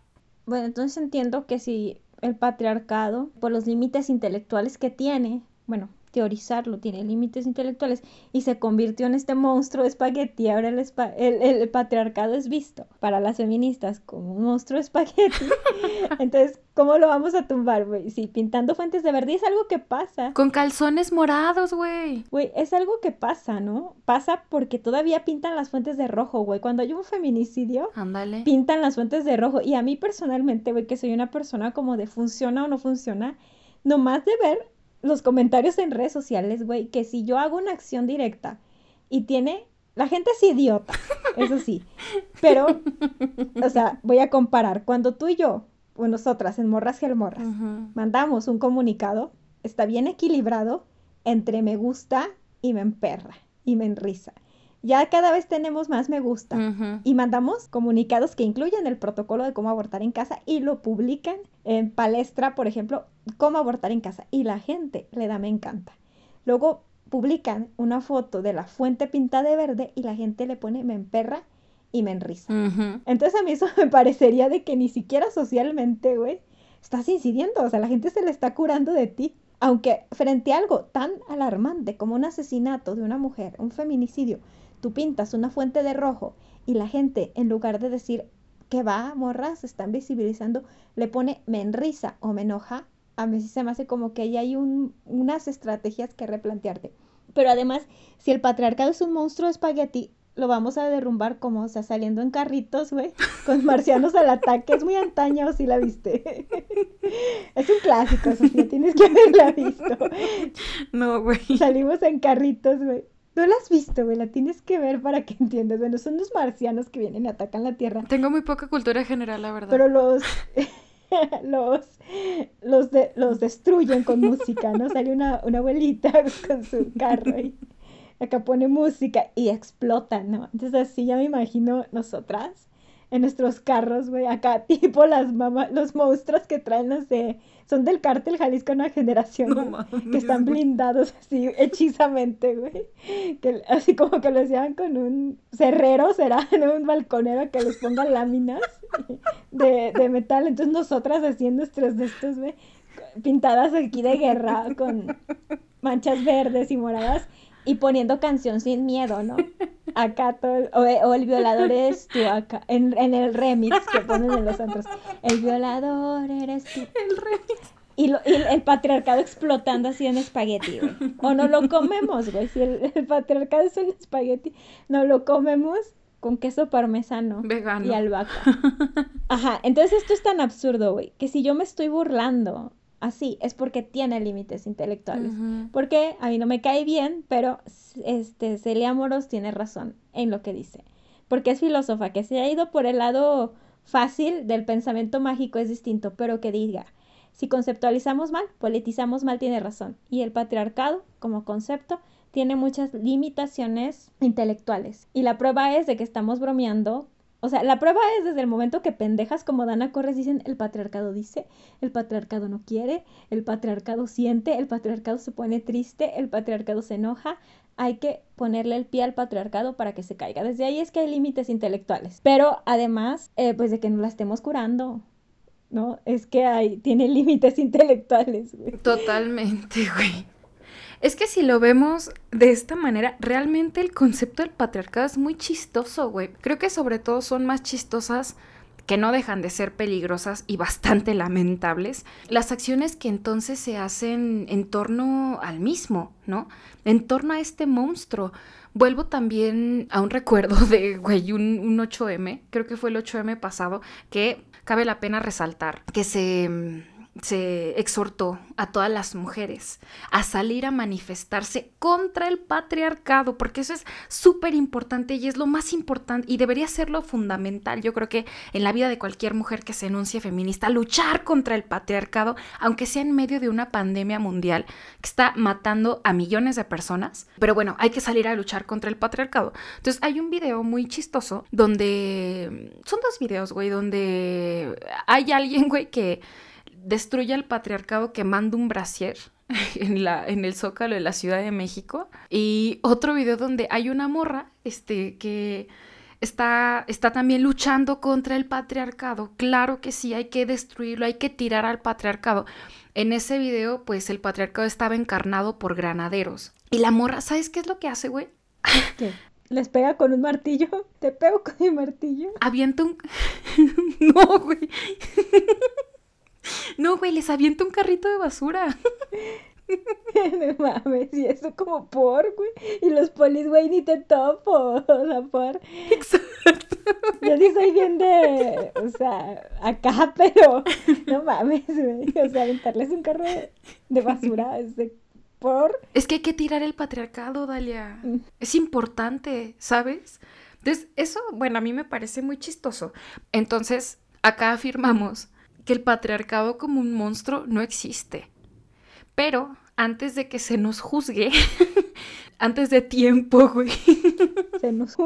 Bueno, entonces entiendo que si el patriarcado, por los límites intelectuales que tiene, bueno, teorizarlo, tiene límites intelectuales y se convirtió en este monstruo de espagueti. Ahora el, el, patriarcado es visto para las feministas como un monstruo de espagueti. Entonces, ¿cómo lo vamos a tumbar, güey? Sí, pintando fuentes de verde es algo que pasa. Con calzones morados, güey. Güey, es algo que pasa, ¿no? Pasa porque todavía pintan las fuentes de rojo, güey. Cuando hay un feminicidio, Ándale. pintan las fuentes de rojo. Y a mí personalmente, güey, que soy una persona como de funciona o no funciona, nomás de ver los comentarios en redes sociales, güey, que si yo hago una acción directa y tiene La gente es idiota, eso sí. Pero, o sea, voy a comparar. Cuando tú y yo, o nosotras en Morras y Almorras, mandamos un comunicado, está bien equilibrado entre me gusta y me emperra y me enrisa. Ya cada vez tenemos más me gusta y mandamos comunicados que incluyen el protocolo de cómo abortar en casa y lo publican en palestra, por ejemplo, cómo abortar en casa y la gente le da me encanta. Luego publican una foto de la fuente pintada de verde y la gente le pone me emperra y me enrisa. Entonces a mí eso me parecería de que ni siquiera socialmente, güey, estás incidiendo, o sea, la gente se le está curando de ti. Aunque frente a algo tan alarmante como un asesinato de una mujer, un feminicidio, tú pintas una fuente de rojo y la gente, en lugar de decir que va, morras, se están visibilizando, le pone me enrisa o me enoja, a mí sí se me hace como que ahí hay unas estrategias que replantearte. Pero además, si el patriarcado es un monstruo de espagueti, lo vamos a derrumbar como, o sea, saliendo en carritos, güey, con marcianos al ataque. Es muy antaño, si la viste. es un clásico, Sofía, tienes que haberla visto. No, güey. Salimos en carritos, güey. No la has visto, güey, la tienes que ver para que entiendas. Bueno, son los marcianos que vienen y atacan la Tierra. Tengo muy poca cultura general, la verdad. Pero los... los, los, de, los destruyen con música, ¿no? Sale una, una abuelita con su carro y acá pone música y explota, ¿no? Entonces así ya me imagino nosotras en nuestros carros, güey, acá tipo las mamás, los monstruos que traen, no sé, son del cártel Jalisco Una Generación, que están blindados así hechizamente, güey, que así como que los llevan con un cerrero, será, ¿no? un balconero que les ponga láminas de, de metal, entonces nosotras haciendo nuestros de estos, güey, pintadas aquí de guerra con manchas verdes y moradas y poniendo canción sin miedo, ¿no? Acá todo, o, el violador eres tú, acá, en, el remix que ponen en los otros. El violador eres tú. El remix. Y, lo, y el patriarcado explotando así en espagueti, güey. O no lo comemos, güey. Si el, patriarcado es un espagueti, no lo comemos con queso parmesano. Vegano. Y albahaca. Ajá, entonces esto es tan absurdo, güey, que si yo me estoy burlando así, es porque tiene límites intelectuales. Porque a mí no me cae bien, pero este Celia Moros tiene razón en lo que dice. Porque es filósofa, que se ha ido por el lado fácil del pensamiento mágico es distinto, pero que diga, si conceptualizamos mal, politizamos mal, tiene razón. Y el patriarcado, como concepto, tiene muchas limitaciones intelectuales. Y la prueba es de que estamos bromeando o sea, la prueba es desde el momento que pendejas como Dana Corres dicen el patriarcado dice, el patriarcado no quiere, el patriarcado siente, el patriarcado se pone triste, el patriarcado se enoja. Hay que ponerle el pie al patriarcado para que se caiga. Desde ahí es que hay límites intelectuales. Pero además, eh, pues de que no la estemos curando. ¿no? Es que hay, tiene límites intelectuales, güey. Totalmente, güey. Es que si lo vemos de esta manera, realmente el concepto del patriarcado es muy chistoso, güey. Creo que sobre todo son más chistosas que no dejan de ser peligrosas y bastante lamentables, las acciones que entonces se hacen en torno al mismo, ¿no? En torno a este monstruo. Vuelvo también a un recuerdo de, güey, un, un 8M, creo que fue el 8M pasado, que cabe la pena resaltar, que se se exhortó a todas las mujeres a salir a manifestarse contra el patriarcado, porque eso es súper importante y es lo más importante y debería ser lo fundamental, yo creo que en la vida de cualquier mujer que se enuncie feminista, luchar contra el patriarcado, aunque sea en medio de una pandemia mundial que está matando a millones de personas, pero bueno, hay que salir a luchar contra el patriarcado. Entonces hay un video muy chistoso donde, son dos videos, güey, donde hay alguien, güey, que destruye al patriarcado quemando un brasier en, la, en el zócalo de la Ciudad de México. Y otro video donde hay una morra este, que está, está también luchando contra el patriarcado. Claro que sí, hay que destruirlo, hay que tirar al patriarcado. En ese video, pues el patriarcado estaba encarnado por granaderos. Y la morra, ¿sabes qué es lo que hace, güey? ¿Qué? ¿Les pega con un martillo? ¿Te pego con mi martillo? Avienta un... no, güey. No, güey, les aviento un carrito de basura. no mames, y eso como por, güey. Y los polis, güey, ni te topo. O sea, por. Exacto. Yo sí soy bien de. O sea, acá, pero. No mames, güey. O sea, aventarles un carro de, basura es de por... Es que hay que tirar el patriarcado, Dalia. Mm. Es importante, ¿sabes? Entonces, eso, bueno, a mí me parece muy chistoso. Entonces, acá afirmamos que el patriarcado como un monstruo no existe. Pero antes de que se nos juzgue, antes de tiempo, güey. Se nos,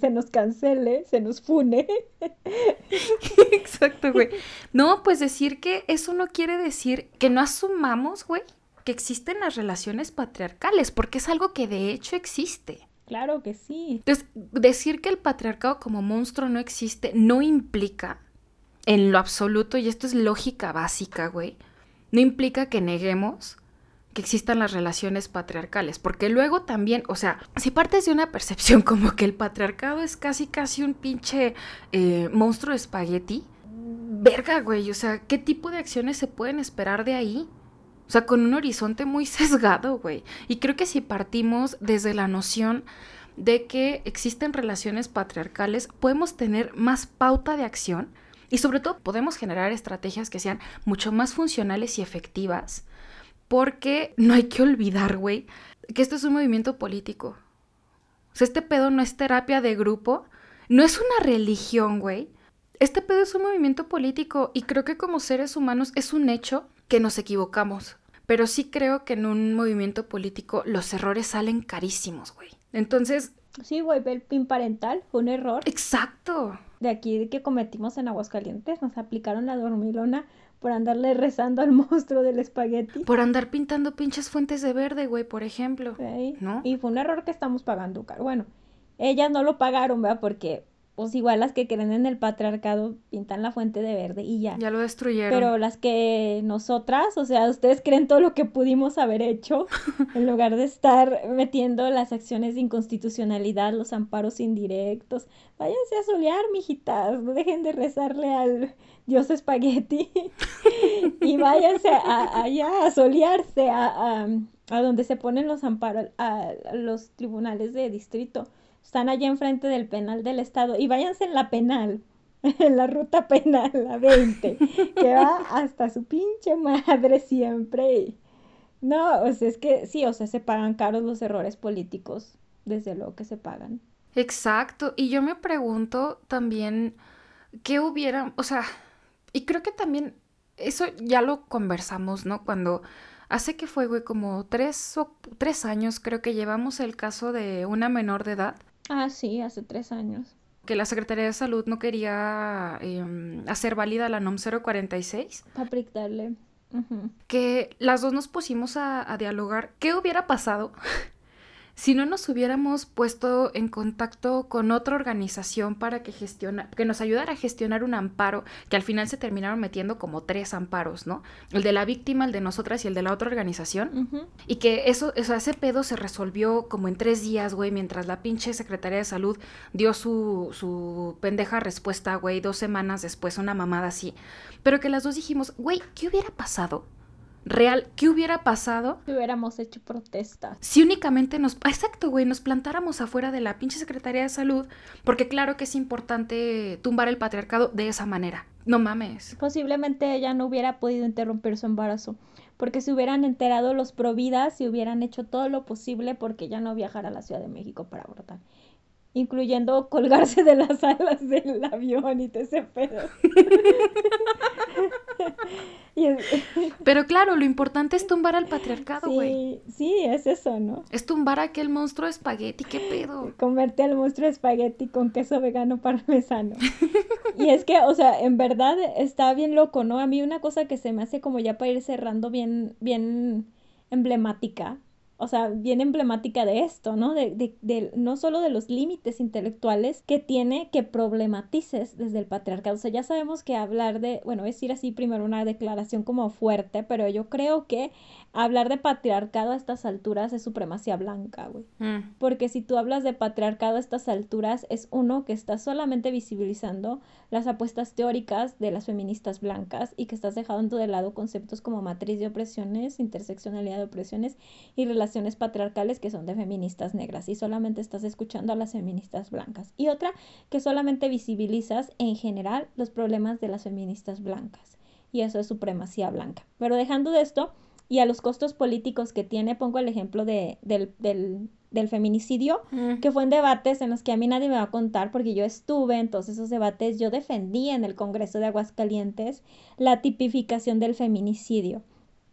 se nos cancele, se nos fune. Exacto, güey. No, pues decir que eso no quiere decir que no asumamos, güey, que existen las relaciones patriarcales, porque es algo que de hecho existe. Claro que sí. Entonces, decir que el patriarcado como monstruo no existe no implica en lo absoluto, y esto es lógica básica, güey, no implica que neguemos que existan las relaciones patriarcales, porque luego también, o sea, si partes de una percepción como que el patriarcado es casi, casi un pinche eh, monstruo de espagueti, verga, güey, o sea, ¿qué tipo de acciones se pueden esperar de ahí? O sea, con un horizonte muy sesgado, güey. Y creo que si partimos desde la noción de que existen relaciones patriarcales, podemos tener más pauta de acción y sobre todo podemos generar estrategias que sean mucho más funcionales y efectivas porque no hay que olvidar, güey, que esto es un movimiento político. O sea, este pedo no es terapia de grupo, no es una religión, güey. Este pedo es un movimiento político y creo que como seres humanos es un hecho que nos equivocamos. Pero sí creo que en un movimiento político los errores salen carísimos, güey. Entonces... Sí, güey, el pin parental fue un error. Exacto. De aquí que cometimos en Aguascalientes, nos aplicaron la dormilona por andarle rezando al monstruo del espagueti. Por andar pintando pinches fuentes de verde, güey, por ejemplo. ¿No? Y fue un error que estamos pagando, Bueno, ellas no lo pagaron, ¿verdad? Porque pues igual las que creen en el patriarcado pintan la fuente de verde y ya. Ya lo destruyeron. Pero las que nosotras, o sea, ustedes creen todo lo que pudimos haber hecho en lugar de estar metiendo las acciones de inconstitucionalidad, los amparos indirectos. Váyanse a solear, mijitas, no dejen de rezarle al dios espagueti y váyanse allá a solearse a, a, donde se ponen los amparos, a los tribunales de distrito están allá enfrente del penal del estado y váyanse en la penal, en la ruta penal, la 20, que va hasta su pinche madre siempre. No, o sea, es que sí, o sea, se pagan caros los errores políticos, desde luego que se pagan. Exacto, y yo me pregunto también qué hubiera, o sea, y creo que también eso ya lo conversamos, ¿no? Cuando hace que fue, güey, como tres o tres años creo que llevamos el caso de una menor de edad Ah, sí, hace tres años. Que la Secretaría de Salud no quería em, hacer válida la NOM 046. Para aplicarle. Que las dos nos pusimos a, a dialogar. ¿Qué hubiera pasado si no nos hubiéramos puesto en contacto con otra organización para que gestiona, que nos ayudara a gestionar un amparo, que al final se terminaron metiendo como tres amparos, ¿no? El de la víctima, el de nosotras y el de la otra organización. Y que eso, eso, ese pedo se resolvió como en tres días, güey, mientras la pinche Secretaría de Salud dio su, su pendeja respuesta, güey, dos semanas después, una mamada así. Pero que las dos dijimos, güey, ¿qué hubiera pasado real, ¿qué hubiera pasado? Si hubiéramos hecho protesta. Si únicamente nos, exacto, güey, nos plantáramos afuera de la pinche Secretaría de Salud, porque claro que es importante tumbar el patriarcado de esa manera. No mames. Posiblemente ella no hubiera podido interrumpir su embarazo, porque se hubieran enterado los providas y hubieran hecho todo lo posible porque ella no viajara a la Ciudad de México para abortar incluyendo colgarse de las alas del avión y todo ese pedo. Pero claro, lo importante es tumbar al patriarcado, güey. Sí, sí, es eso, ¿no? Es tumbar a aquel monstruo de espagueti, qué pedo. Comerte al monstruo de espagueti con queso vegano parmesano. y es que, o sea, en verdad está bien loco, ¿no? A mí una cosa que se me hace como ya para ir cerrando bien, bien emblemática o sea, bien emblemática de esto, ¿no? De, de, de, no solo de los límites intelectuales que tiene que problematices desde el patriarcado. O sea, ya sabemos que hablar de, bueno, es ir así primero una declaración como fuerte, pero yo creo que hablar de patriarcado a estas alturas es supremacía blanca, güey. Mm. Porque si tú hablas de patriarcado a estas alturas, es uno que está solamente visibilizando las apuestas teóricas de las feministas blancas y que estás dejando de lado conceptos como matriz de opresiones, interseccionalidad de opresiones y relaciones patriarcales que son de feministas negras y solamente estás escuchando a las feministas blancas. Y otra que solamente visibilizas en general los problemas de las feministas blancas. Y eso es supremacía blanca. Pero dejando de esto, y a los costos políticos que tiene, pongo el ejemplo de, del, del, feminicidio, mm. que fue en debates en los que a mí nadie me va a contar porque yo estuve en todos esos debates, yo defendí en el Congreso de Aguascalientes la tipificación del feminicidio,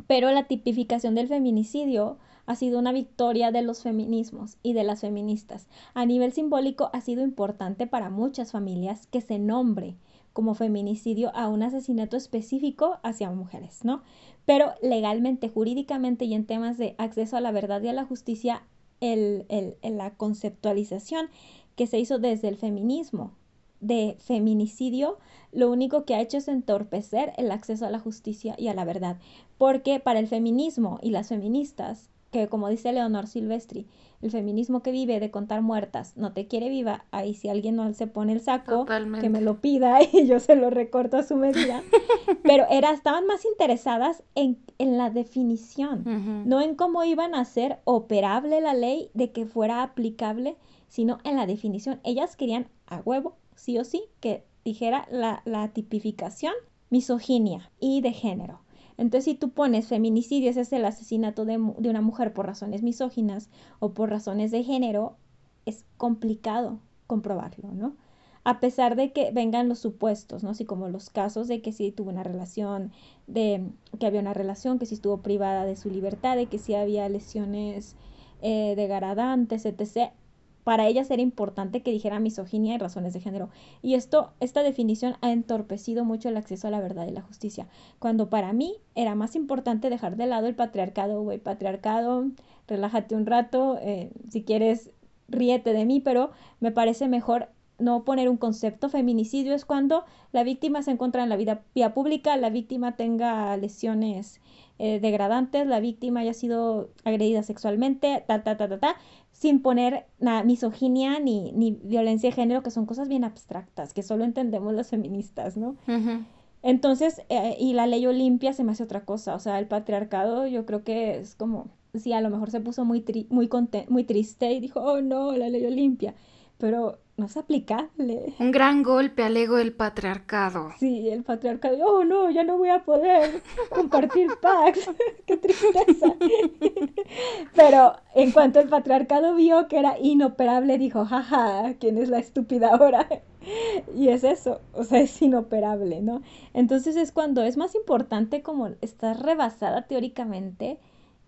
pero la tipificación del feminicidio ha sido una victoria de los feminismos y de las feministas. A nivel simbólico ha sido importante para muchas familias que se nombre como feminicidio a un asesinato específico hacia mujeres, ¿no? Pero legalmente, jurídicamente y en temas de acceso a la verdad y a la justicia, el, la conceptualización que se hizo desde el feminismo de feminicidio, lo único que ha hecho es entorpecer el acceso a la justicia y a la verdad, porque para el feminismo y las feministas que como dice Leonor Silvestri, el feminismo que vive de contar muertas no te quiere viva, ahí si alguien no se pone el saco, que me lo pida y yo se lo recorto a su medida. Pero era, estaban más interesadas en, en la definición, no en cómo iban a ser operable la ley de que fuera aplicable, sino en la definición. Ellas querían a huevo, sí o sí, que dijera la, la tipificación misoginia y de género. Entonces, si tú pones feminicidio, ese es el asesinato de, una mujer por razones misóginas o por razones de género, es complicado comprobarlo, ¿no? A pesar de que vengan los supuestos, ¿no? Así como los casos de que sí tuvo una relación, de que había una relación, que sí estuvo privada de su libertad, de que sí había lesiones eh, degradantes, etc para ellas era importante que dijera misoginia y razones de género. Y esto, esta definición ha entorpecido mucho el acceso a la verdad y la justicia. Cuando para mí era más importante dejar de lado el patriarcado, güey, patriarcado, relájate un rato, eh, si quieres, ríete de mí, pero me parece mejor no poner un concepto. Feminicidio es cuando la víctima se encuentra en la vida, vía pública, la víctima tenga lesiones eh, degradantes, la víctima haya sido agredida sexualmente, ta, ta, ta, ta, ta, sin poner nada, misoginia ni, ni violencia de género, que son cosas bien abstractas, que solo entendemos las feministas, ¿no? Entonces, eh, y la ley Olimpia se me hace otra cosa, o sea, el patriarcado yo creo que es como, sí, a lo mejor se puso muy, muy, muy triste y dijo, oh no, la ley Olimpia, pero no es aplicable. Un gran golpe al ego del patriarcado. Sí, el patriarcado, oh no, ya no voy a poder compartir packs, qué tristeza. Pero en cuanto el patriarcado vio que era inoperable, dijo, jaja, ¿quién es la estúpida ahora? Y es eso, o sea, es inoperable, ¿no? Entonces es cuando es más importante como estar rebasada teóricamente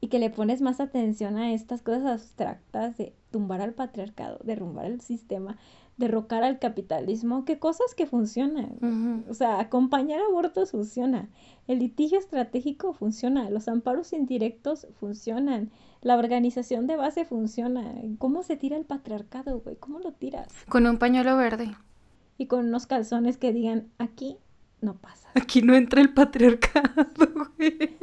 y que le pones más atención a estas cosas abstractas de tumbar al patriarcado, derrumbar el sistema, derrocar al capitalismo, qué cosas que funcionan. O sea, acompañar abortos funciona, el litigio estratégico funciona, los amparos indirectos funcionan, la organización de base funciona. ¿Cómo se tira el patriarcado, güey? ¿Cómo lo tiras? Con un pañuelo verde. Y con unos calzones que digan, aquí no pasa. Aquí no entra el patriarcado, güey.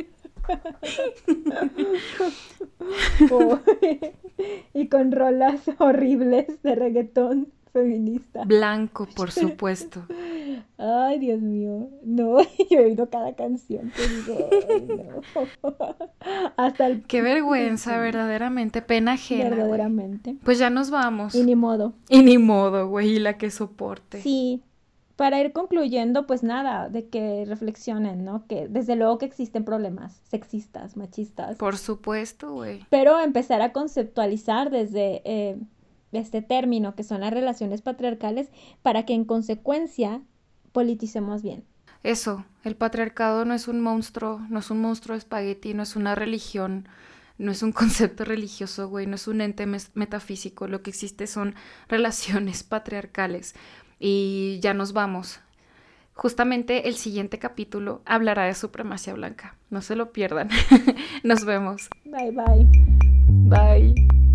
y con rolas horribles de reggaetón feminista. Blanco, por supuesto. Ay, Dios mío. No, yo he oído cada canción que digo, Hasta el... Qué vergüenza, verdaderamente. Pena ajena. Verdaderamente. Pues ya nos vamos. Y ni modo. Y ni modo, güey, y la que soporte. Sí, para ir concluyendo, pues nada, de que reflexionen, ¿no? Que desde luego que existen problemas sexistas, machistas. Por supuesto, güey. Pero empezar a conceptualizar desde eh, este término, que son las relaciones patriarcales, para que en consecuencia politicemos bien. Eso, el patriarcado no es un monstruo, no es un monstruo de espagueti, no es una religión, no es un concepto religioso, güey, no es un ente metafísico, lo que existe son relaciones patriarcales y ya nos vamos. Justamente el siguiente capítulo hablará de supremacía blanca. No se lo pierdan. nos vemos. Bye bye. Bye.